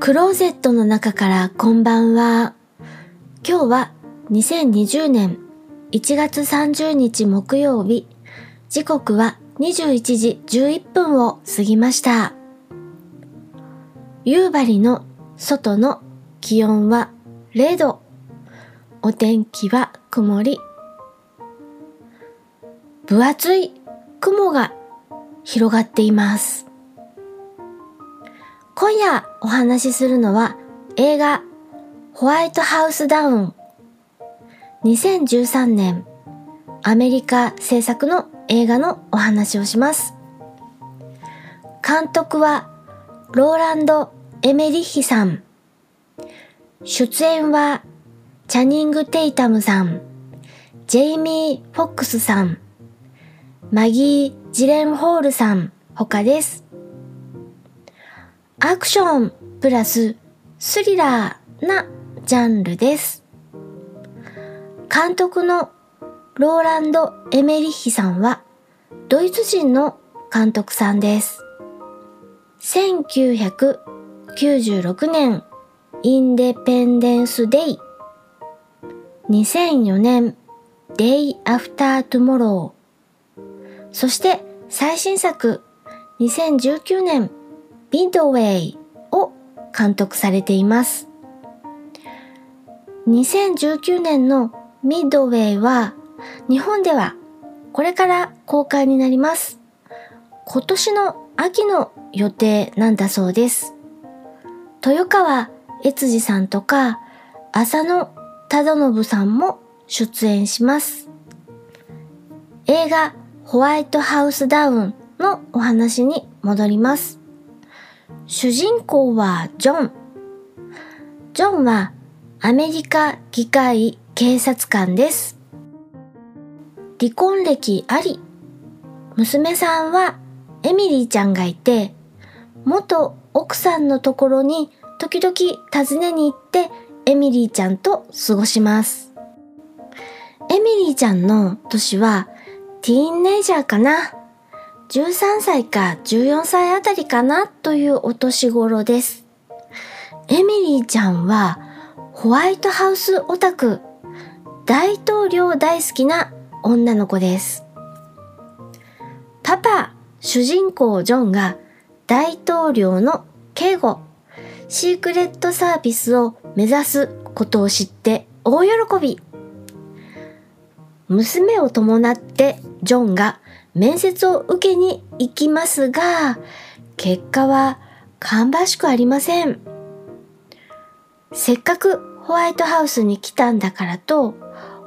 クローゼットの中からこんばんは。今日は2020年1月30日木曜日。時刻は21時11分を過ぎました。夕張の外の気温は0度。お天気は曇り。分厚い雲が広がっています。今夜お話しするのは映画ホワイトハウスダウン2013年アメリカ制作の映画のお話をします。監督はローランド・エメリッヒさん。出演はチャニング・テイタムさん、ジェイミー・フォックスさん、マギー・ジレンホールさん他です。アクションプラススリラーなジャンルです。監督のローランド・エメリッヒさんはドイツ人の監督さんです。1996年インデペンデンス・デイ2004年 Day After Tomorrow そして最新作2019年ミッドウェイを監督されています。2019年のミッドウェイは日本ではこれから公開になります。今年の秋の予定なんだそうです。豊川悦司さんとか浅野忠信さんも出演します。映画ホワイトハウスダウンのお話に戻ります。主人公はジョン。ジョンはアメリカ議会警察官です。離婚歴あり。娘さんはエミリーちゃんがいて、元奥さんのところに時々訪ねに行ってエミリーちゃんと過ごします。エミリーちゃんの年はティーンネイジャーかな13歳か14歳あたりかなというお年頃です。エミリーちゃんはホワイトハウスオタク、大統領大好きな女の子です。パパ、主人公ジョンが大統領の警護、シークレットサービスを目指すことを知って大喜び。娘を伴ってジョンが面接を受けに行きますが、結果は芳しくありません。せっかくホワイトハウスに来たんだからと、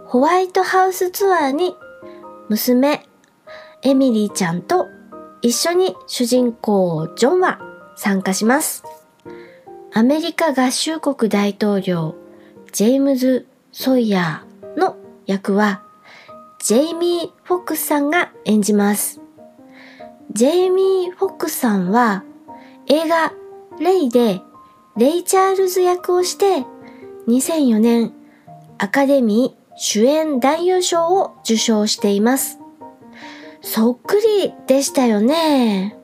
ホワイトハウスツアーに娘エミリーちゃんと一緒に主人公ジョンは参加します。アメリカ合衆国大統領ジェームズ・ソイヤーの役はジェイミー・フォックスさんが演じます。ジェイミー・フォックスさんは映画レイでレイ・チャールズ役をして2004年アカデミー主演男優賞を受賞しています。そっくりでしたよね。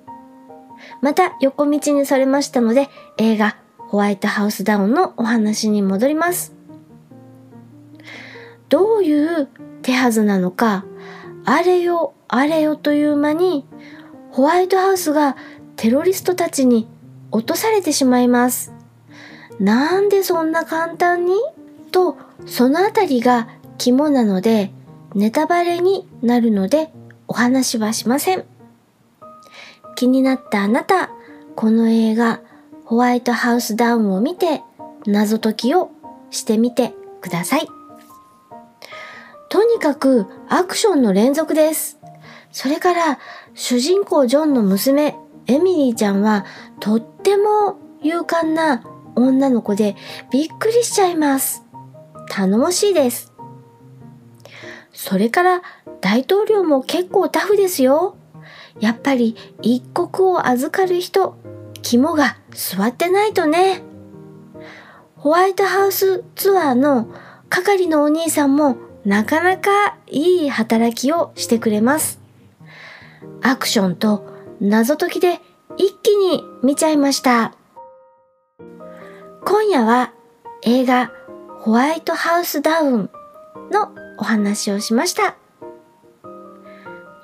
また横道にそれましたので映画ホワイトハウスダウンのお話に戻ります。どういう手はずなのか、あれよあれよという間にホワイトハウスがテロリストたちに落とされてしまいます。なんでそんな簡単に？と、そのあたりが肝なので、ネタバレになるのでお話はしません。気になったあなた、この映画、ホワイトハウスダウンを見て、謎解きをしてみてください。とにかくアクションの連続です。それから、主人公ジョンの娘、エミリーちゃんは、とっても勇敢な女の子でびっくりしちゃいます。頼もしいです。それから大統領も結構タフですよ。やっぱり一国を預かる人、肝が座ってないとね。ホワイトハウスツアーの係のお兄さんもなかなかいい働きをしてくれます。アクションと謎解きで一気に見ちゃいました。今夜は映画ホワイトハウスダウンのお話をしました。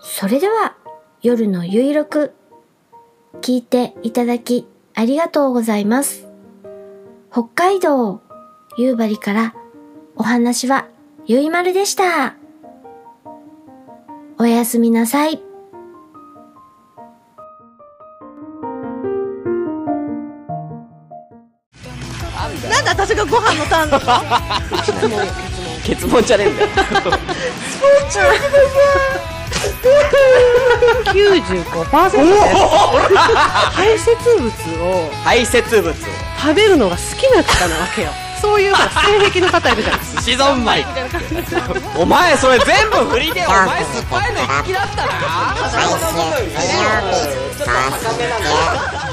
それでは夜のゆいろく聞いていただきありがとうございます。北海道夕張からお話はゆいまるでした。おやすみなさい。なんで私がご飯のターンなの？ケツモンじゃねえんだよ95%です排泄物を排泄物を。食べるのが好きな方なわけよそういう性癖の方いるじゃん寿司三昧お前それ全部振りでお前酸っぱいの好きだった な